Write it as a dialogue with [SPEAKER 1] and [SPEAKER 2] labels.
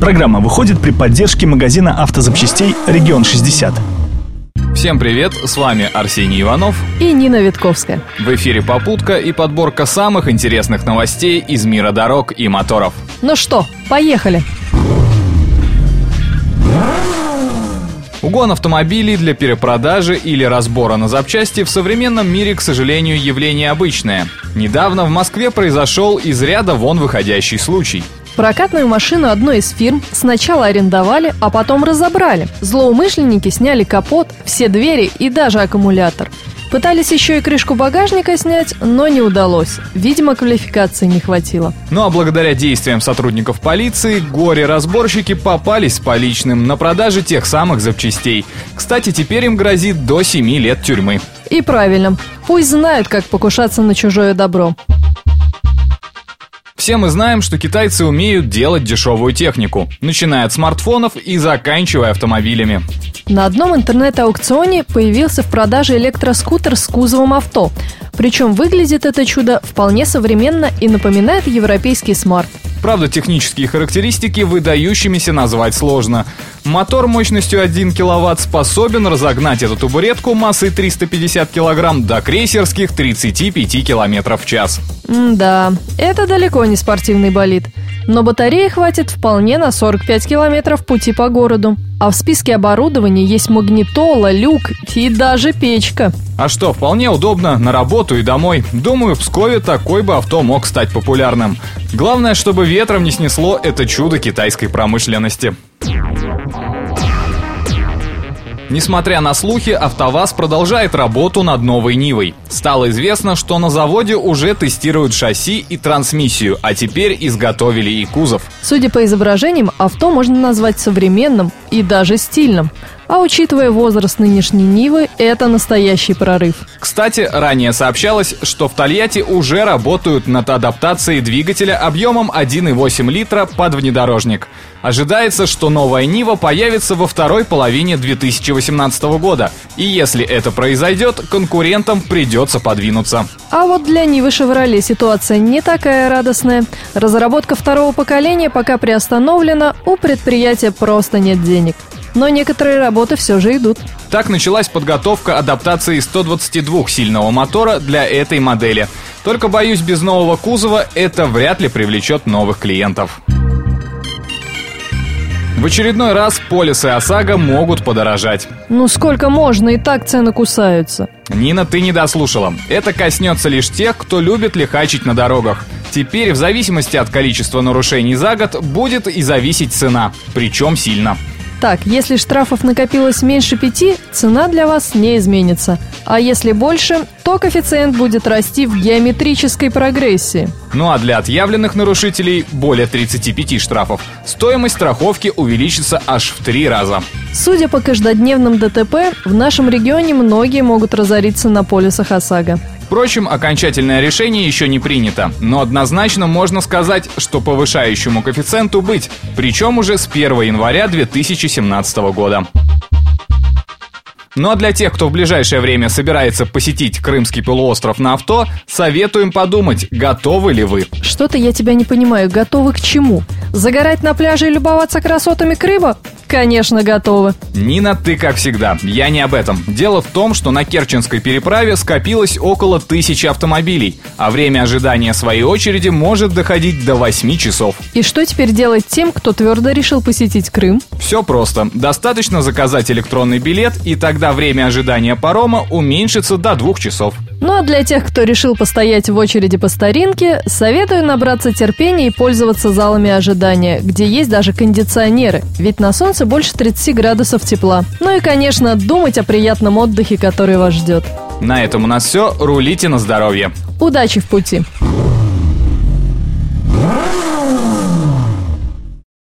[SPEAKER 1] Программа выходит при поддержке магазина автозапчастей «Регион 60».
[SPEAKER 2] Всем привет, с вами Арсений Иванов
[SPEAKER 3] и Нина Витковская.
[SPEAKER 2] В эфире «Попутка» и подборка самых интересных новостей из мира дорог и моторов.
[SPEAKER 3] Ну что, поехали!
[SPEAKER 2] Угон автомобилей для перепродажи или разбора на запчасти в современном мире, к сожалению, явление обычное. Недавно в Москве произошел из ряда вон выходящий случай.
[SPEAKER 3] Прокатную машину одной из фирм сначала арендовали, а потом разобрали. Злоумышленники сняли капот, все двери и даже аккумулятор. Пытались еще и крышку багажника снять, но не удалось. Видимо, квалификации не хватило.
[SPEAKER 2] Ну а благодаря действиям сотрудников полиции, горе-разборщики попались поличным на продаже тех самых запчастей. Кстати, теперь им грозит до 7 лет тюрьмы.
[SPEAKER 3] И правильно. Пусть знают, как покушаться на чужое добро.
[SPEAKER 2] Все мы знаем, что китайцы умеют делать дешевую технику, начиная от смартфонов и заканчивая автомобилями.
[SPEAKER 3] На одном интернет-аукционе появился в продаже электроскутер с кузовом авто. Причем выглядит это чудо вполне современно и напоминает европейский смарт.
[SPEAKER 2] Правда, технические характеристики выдающимися назвать сложно. Мотор мощностью 1 кВт способен разогнать эту табуретку массой 350 кг до крейсерских 35 км в час.
[SPEAKER 3] М да, это далеко не спортивный болид. Но батареи хватит вполне на 45 километров пути по городу. А в списке оборудования есть магнитола, люк и даже печка.
[SPEAKER 2] А что, вполне удобно на работу и домой. Думаю, в Пскове такой бы авто мог стать популярным. Главное, чтобы ветром не снесло это чудо китайской промышленности. Несмотря на слухи, АвтоВАЗ продолжает работу над новой Нивой. Стало известно, что на заводе уже тестируют шасси и трансмиссию, а теперь изготовили и кузов.
[SPEAKER 3] Судя по изображениям, авто можно назвать современным и даже стильным. А учитывая возраст нынешней Нивы, это настоящий прорыв.
[SPEAKER 2] Кстати, ранее сообщалось, что в Тольятти уже работают над адаптацией двигателя объемом 1,8 литра под внедорожник. Ожидается, что новая Нива появится во второй половине 2018 года. И если это произойдет, конкурентам придется подвинуться.
[SPEAKER 3] А вот для Нивы Шевроле ситуация не такая радостная. Разработка второго поколения пока приостановлена, у предприятия просто нет денег но некоторые работы все же идут.
[SPEAKER 2] Так началась подготовка адаптации 122-сильного мотора для этой модели. Только боюсь, без нового кузова это вряд ли привлечет новых клиентов. В очередной раз полисы ОСАГО могут подорожать.
[SPEAKER 3] Ну сколько можно, и так цены кусаются.
[SPEAKER 2] Нина, ты не дослушала. Это коснется лишь тех, кто любит лихачить на дорогах. Теперь в зависимости от количества нарушений за год будет и зависеть цена, причем сильно.
[SPEAKER 3] Так, если штрафов накопилось меньше пяти, цена для вас не изменится. А если больше, то коэффициент будет расти в геометрической прогрессии.
[SPEAKER 2] Ну а для отъявленных нарушителей более 35 штрафов стоимость страховки увеличится аж в три раза.
[SPEAKER 3] Судя по каждодневным ДТП, в нашем регионе многие могут разориться на полисах ОСАГО.
[SPEAKER 2] Впрочем, окончательное решение еще не принято, но однозначно можно сказать, что повышающему коэффициенту быть, причем уже с 1 января 2017 года. Ну а для тех, кто в ближайшее время собирается посетить Крымский полуостров на авто, советуем подумать, готовы ли вы.
[SPEAKER 3] Что-то я тебя не понимаю, готовы к чему? Загорать на пляже и любоваться красотами Крыма? Конечно, готовы.
[SPEAKER 2] Нина, ты как всегда. Я не об этом. Дело в том, что на Керченской переправе скопилось около тысячи автомобилей, а время ожидания своей очереди может доходить до 8 часов.
[SPEAKER 3] И что теперь делать тем, кто твердо решил посетить Крым?
[SPEAKER 2] Все просто. Достаточно заказать электронный билет, и тогда время ожидания парома уменьшится до двух часов.
[SPEAKER 3] Ну а для тех, кто решил постоять в очереди по старинке, советую набраться терпения и пользоваться залами ожидания, где есть даже кондиционеры, ведь на солнце больше 30 градусов тепла. Ну и, конечно, думать о приятном отдыхе, который вас ждет.
[SPEAKER 2] На этом у нас все. Рулите на здоровье.
[SPEAKER 3] Удачи в пути!